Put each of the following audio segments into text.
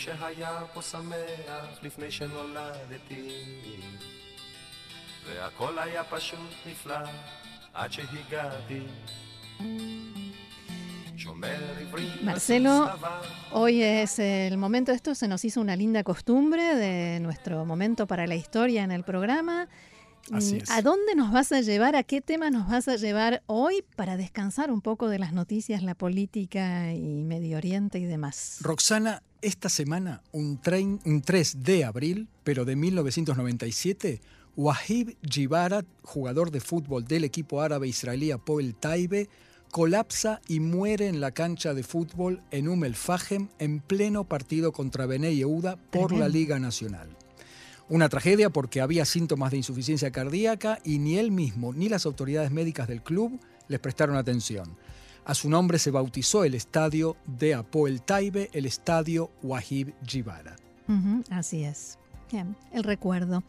שהיה פה שמח לפני שנולדתי והכל היה פשוט נפלא עד שהגעתי Marcelo, hoy es el momento, esto se nos hizo una linda costumbre de nuestro momento para la historia en el programa. Así es. ¿A dónde nos vas a llevar? ¿A qué tema nos vas a llevar hoy para descansar un poco de las noticias, la política y Medio Oriente y demás? Roxana, esta semana, un, un 3 de abril, pero de 1997, Wahib Jibara, jugador de fútbol del equipo árabe israelí Apoel Taibe, colapsa y muere en la cancha de fútbol en Umm el Fahem en pleno partido contra Bene Yehuda por la Liga Nacional. Una tragedia porque había síntomas de insuficiencia cardíaca y ni él mismo ni las autoridades médicas del club les prestaron atención. A su nombre se bautizó el estadio de Apoel Taibe, el estadio Wahib Jibara. así es. Bien, el recuerdo.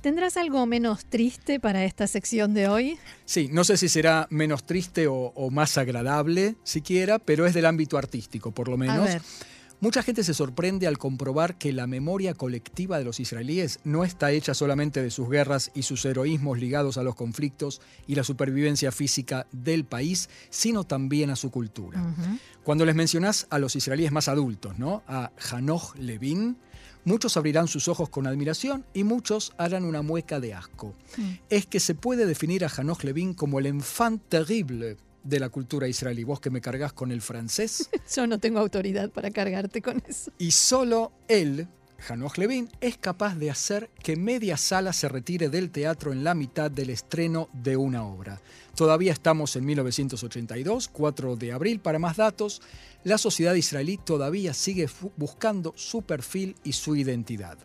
¿Tendrás algo menos triste para esta sección de hoy? Sí, no sé si será menos triste o, más agradable siquiera, pero es del ámbito artístico, por lo menos. Mucha gente se sorprende al comprobar que la memoria colectiva de los israelíes no está hecha solamente de sus guerras y sus heroísmos ligados a los conflictos y la supervivencia física del país, sino también a su cultura. Cuando les mencionás a los israelíes más adultos, ¿no? A Hanoch Levin, Muchos abrirán sus ojos con admiración y muchos harán una mueca de asco. Mm. Es que se puede definir a Hanoch Levin como el enfant terrible de la cultura israelí. Vos que me cargas con el francés. Yo no tengo autoridad para cargarte con eso. Y solo él, Hanoch Levin, es capaz de hacer que media sala se retire del teatro en la mitad del estreno de una obra. Todavía estamos en 1982, 4 de abril, para más datos la sociedad israelí todavía sigue buscando su perfil y su identidad.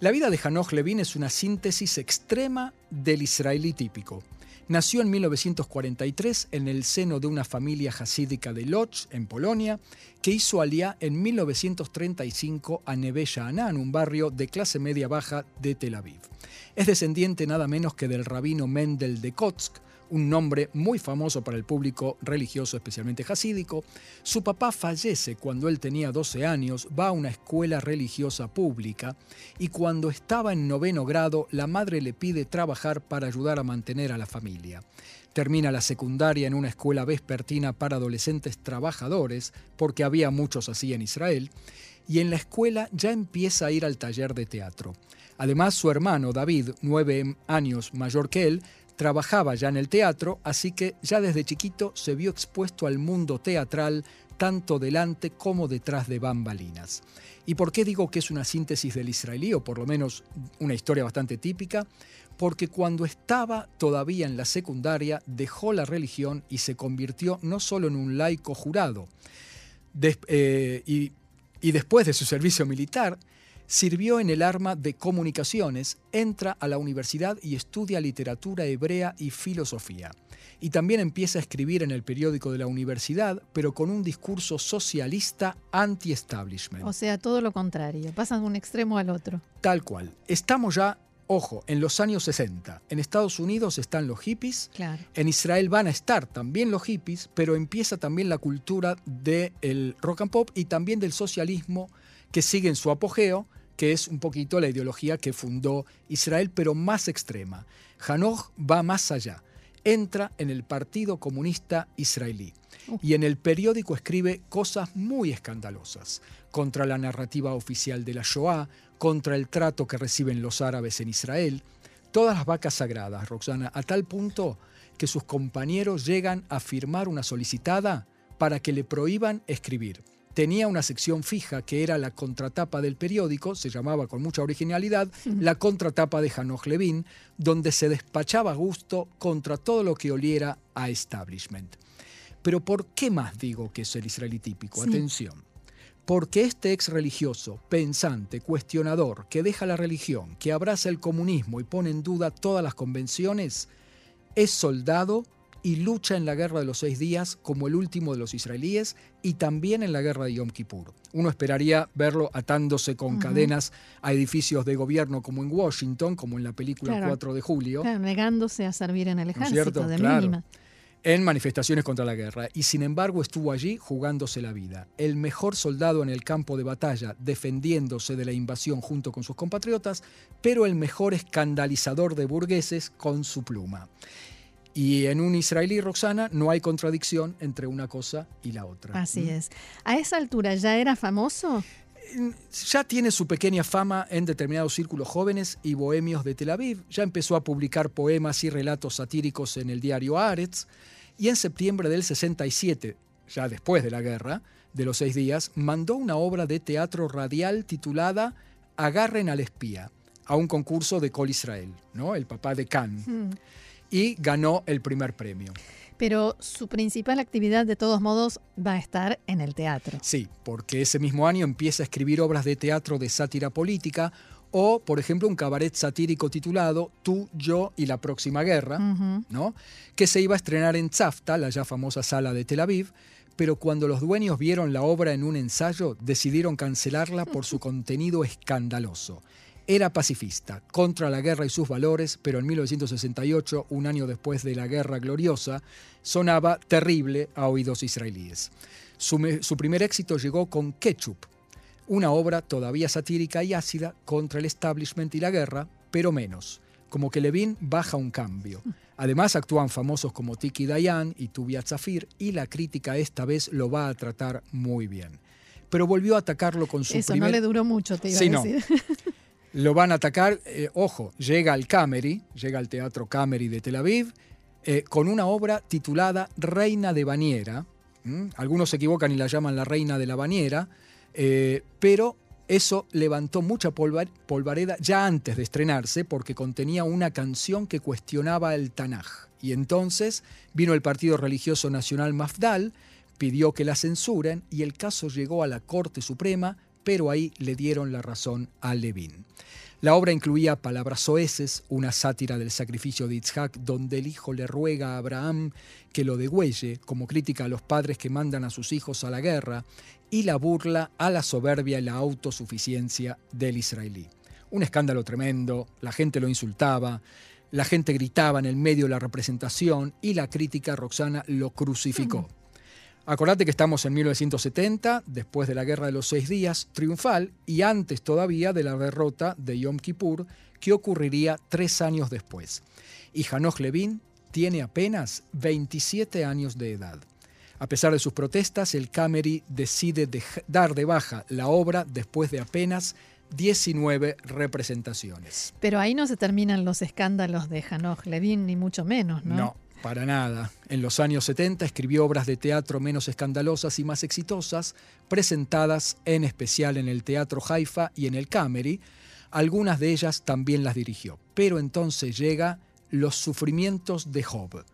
La vida de Hanoch Levin es una síntesis extrema del israelí típico. Nació en 1943 en el seno de una familia jasídica de Lodz, en Polonia, que hizo aliá en 1935 a Neve Sha'anan, un barrio de clase media baja de Tel Aviv. Es descendiente nada menos que del rabino Mendel de Kotsk, un nombre muy famoso para el público religioso, especialmente jasídico. Su papá fallece cuando él tenía 12 años, va a una escuela religiosa pública y cuando estaba en noveno grado, la madre le pide trabajar para ayudar a mantener a la familia. Termina la secundaria en una escuela vespertina para adolescentes trabajadores, porque había muchos así en Israel, y en la escuela ya empieza a ir al taller de teatro. Además, su hermano David, nueve años mayor que él, Trabajaba ya en el teatro, así que ya desde chiquito se vio expuesto al mundo teatral, tanto delante como detrás de bambalinas. ¿Y por qué digo que es una síntesis del israelí, o por lo menos una historia bastante típica? Porque cuando estaba todavía en la secundaria dejó la religión y se convirtió no solo en un laico jurado, eh, y después de su servicio militar, Sirvió en el arma de comunicaciones, entra a la universidad y estudia literatura hebrea y filosofía. Y también empieza a escribir en el periódico de la universidad, pero con un discurso socialista anti-establishment. O sea, todo lo contrario, pasan de un extremo al otro. Tal cual. Estamos ya Ojo, en los años 60, en Estados Unidos están los hippies, en Israel van a estar también los hippies, pero empieza también la cultura del rock and pop y también del socialismo que sigue en su apogeo, que es un poquito la ideología que fundó Israel, pero más extrema. Hanoch va más allá. Entra en el Partido Comunista Israelí y en el periódico escribe cosas muy escandalosas contra la narrativa oficial de la Shoah, contra el trato que reciben los árabes en Israel, todas las vacas sagradas, Roxana, a tal punto que sus compañeros llegan a firmar una solicitada para que le prohíban escribir tenía una sección fija que era la contratapa del periódico, se llamaba con mucha originalidad, la contratapa de Hanoch Levin, donde se despachaba a gusto contra todo lo que oliera a establishment. Pero ¿por qué más digo que es el israelí típico? Atención. porque este ex religioso, pensante, cuestionador, que deja la religión, que abraza el comunismo y pone en duda todas las convenciones, es soldado y lucha en la guerra de los seis días como el último de los israelíes y también en la guerra de Yom Kippur. Uno esperaría verlo atándose con cadenas a edificios de gobierno como en Washington, como en la película 4 de julio. negándose a servir en el ejército de claro. mínima en manifestaciones contra la guerra y sin embargo estuvo allí jugándose la vida. El mejor soldado en el campo de batalla, defendiéndose de la invasión junto con sus compatriotas, pero el mejor escandalizador de burgueses con su pluma. Y en un israelí, Roxana, no hay contradicción entre una cosa y la otra. Así ¿Mm? es. ¿A esa altura ya era famoso? Ya tiene su pequeña fama en determinados círculos jóvenes y bohemios de Tel Aviv. Ya empezó a publicar poemas y relatos satíricos en el diario Aretz. Y en septiembre del 67, ya después de la guerra, de los seis días, mandó una obra de teatro radial titulada Agarren al espía, a un concurso de Col Israel, ¿no? el papá de Khan. Hmm y ganó el primer premio. Pero su principal actividad de todos modos va a estar en el teatro. Sí, porque ese mismo año empieza a escribir obras de teatro de sátira política o, por ejemplo, un cabaret satírico titulado Tú, yo y la próxima guerra, ¿no? que se iba a estrenar en Tzafta, la ya famosa sala de Tel Aviv, pero cuando los dueños vieron la obra en un ensayo, decidieron cancelarla por su contenido escandaloso. Era pacifista, contra la guerra y sus valores, pero en 1968, un año después de la Guerra Gloriosa, sonaba terrible a oídos israelíes. Su, primer éxito llegó con Ketchup, una obra todavía satírica y ácida contra el establishment y la guerra, pero menos. Como que Levin baja un cambio. Además actúan famosos como Tiki Dayan y Tubia Zafir y la crítica esta vez lo va a tratar muy bien. Pero volvió a atacarlo con su Eso no le duró mucho, te iba a decir. Lo van a atacar, eh, ojo, llega al Camery, llega al Teatro Camery de Tel Aviv, eh, con una obra titulada Reina de Bañera. Algunos se equivocan y la llaman la Reina de la Bañera, eh, pero eso levantó mucha polvareda ya antes de estrenarse porque contenía una canción que cuestionaba el Tanaj. Y entonces vino el Partido Religioso Nacional Mafdal, pidió que la censuren y el caso llegó a la Corte Suprema, pero ahí le dieron la razón a Levin. La obra incluía palabras soeces, una sátira del sacrificio de Itzhak, donde el hijo le ruega a Abraham que lo degüelle, como crítica a los padres que mandan a sus hijos a la guerra, y la burla a la soberbia y la autosuficiencia del israelí. Un escándalo tremendo, la gente lo insultaba, la gente gritaba en el medio de la representación y la crítica Roxana lo crucificó. Acordate que estamos en 1970, después de la Guerra de los Seis Días, triunfal, y antes todavía de la derrota de Yom Kippur, que ocurriría tres años después. Y Hanoch Levin tiene apenas 27 años de edad. A pesar de sus protestas, el Camery decide dar de baja la obra después de apenas 19 representaciones. Pero ahí no se terminan los escándalos de Hanoch Levin, ni mucho menos, ¿no? No, para nada. En los años 70 escribió obras de teatro menos escandalosas y más exitosas, presentadas en especial en el Teatro Haifa y en el Camery. Algunas de ellas también las dirigió. Pero entonces llega Los sufrimientos de Job,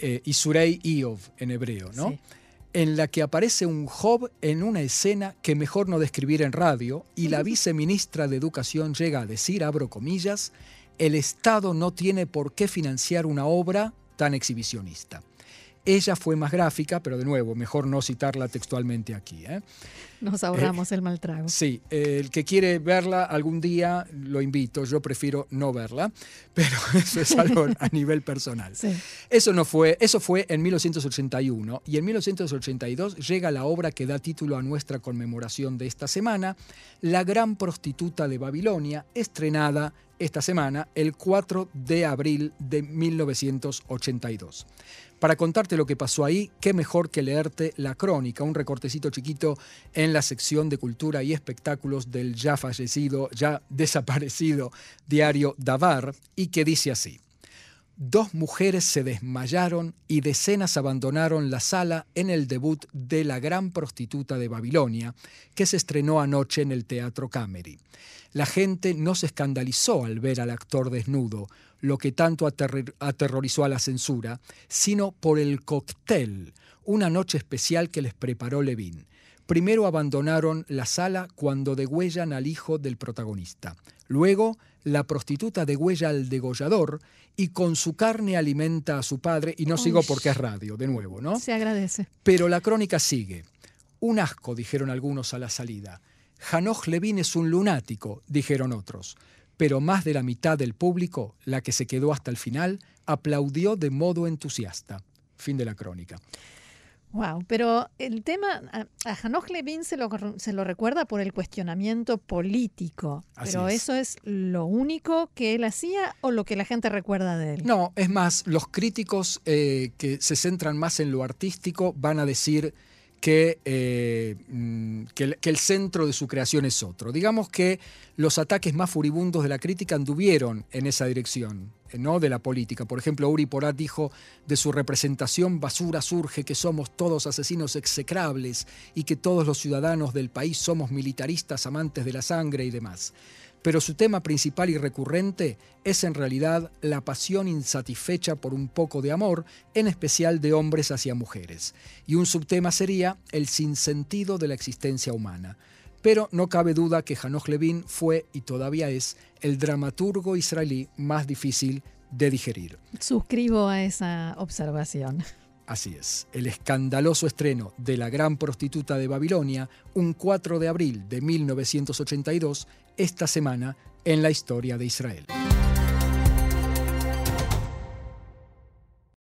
eh, Isurei Iov en hebreo, ¿no? en la que aparece un Job en una escena que mejor no describir en radio y la viceministra de Educación llega a decir, abro comillas, el Estado no tiene por qué financiar una obra tan exhibicionista. Ella fue más gráfica, pero de nuevo, mejor no citarla textualmente aquí. ¿eh? Nos ahorramos el mal trago. Sí, el que quiere verla algún día lo invito, yo prefiero no verla, pero eso es algo a nivel personal. Eso, no fue, eso fue en 1981 y en 1982 llega la obra que da título a nuestra conmemoración de esta semana, La gran prostituta de Babilonia, estrenada esta semana, el 4 de abril de 1982. Para contarte lo que pasó ahí, qué mejor que leerte la crónica, un recortecito chiquito en la sección de cultura y espectáculos del ya fallecido, ya desaparecido diario Davar, y que dice así. Dos mujeres se desmayaron y decenas abandonaron la sala en el debut de La gran prostituta de Babilonia, que se estrenó anoche en el Teatro Camery. La gente no se escandalizó al ver al actor desnudo, lo que tanto aterrorizó a la censura, sino por el cóctel, una noche especial que les preparó Levin. Primero abandonaron la sala cuando degüellan al hijo del protagonista. Luego, la prostituta degüella al degollador y con su carne alimenta a su padre. Y no sigo porque es radio, de nuevo, ¿no? Se agradece. Pero la crónica sigue. Un asco, dijeron algunos a la salida. Hanoch Levin es un lunático, dijeron otros. Pero más de la mitad del público, la que se quedó hasta el final, aplaudió de modo entusiasta. Fin de la crónica. Wow, pero el tema, a, Hanoch Levin se lo, se lo recuerda por el cuestionamiento político, pero eso es lo único que él hacía o lo que la gente recuerda de él. No, es más, los críticos eh, que se centran más en lo artístico van a decir eh, mm, que, que, el, centro de su creación es otro. Digamos que los ataques más furibundos de la crítica anduvieron en esa dirección, no de la política. Por ejemplo, Uri Porat dijo de su representación basura surge que somos todos asesinos execrables y que todos los ciudadanos del país somos militaristas amantes de la sangre y demás pero su tema principal y recurrente es en realidad la pasión insatisfecha por un poco de amor, en especial de hombres hacia mujeres. Y un subtema sería el sinsentido de la existencia humana. Pero no cabe duda que Hanoch Levin fue y todavía es el dramaturgo israelí más difícil de digerir. Suscribo a esa observación. Así es, el escandaloso estreno de La Gran Prostituta de Babilonia, un 4 de abril de 1982, esta semana en la historia de Israel.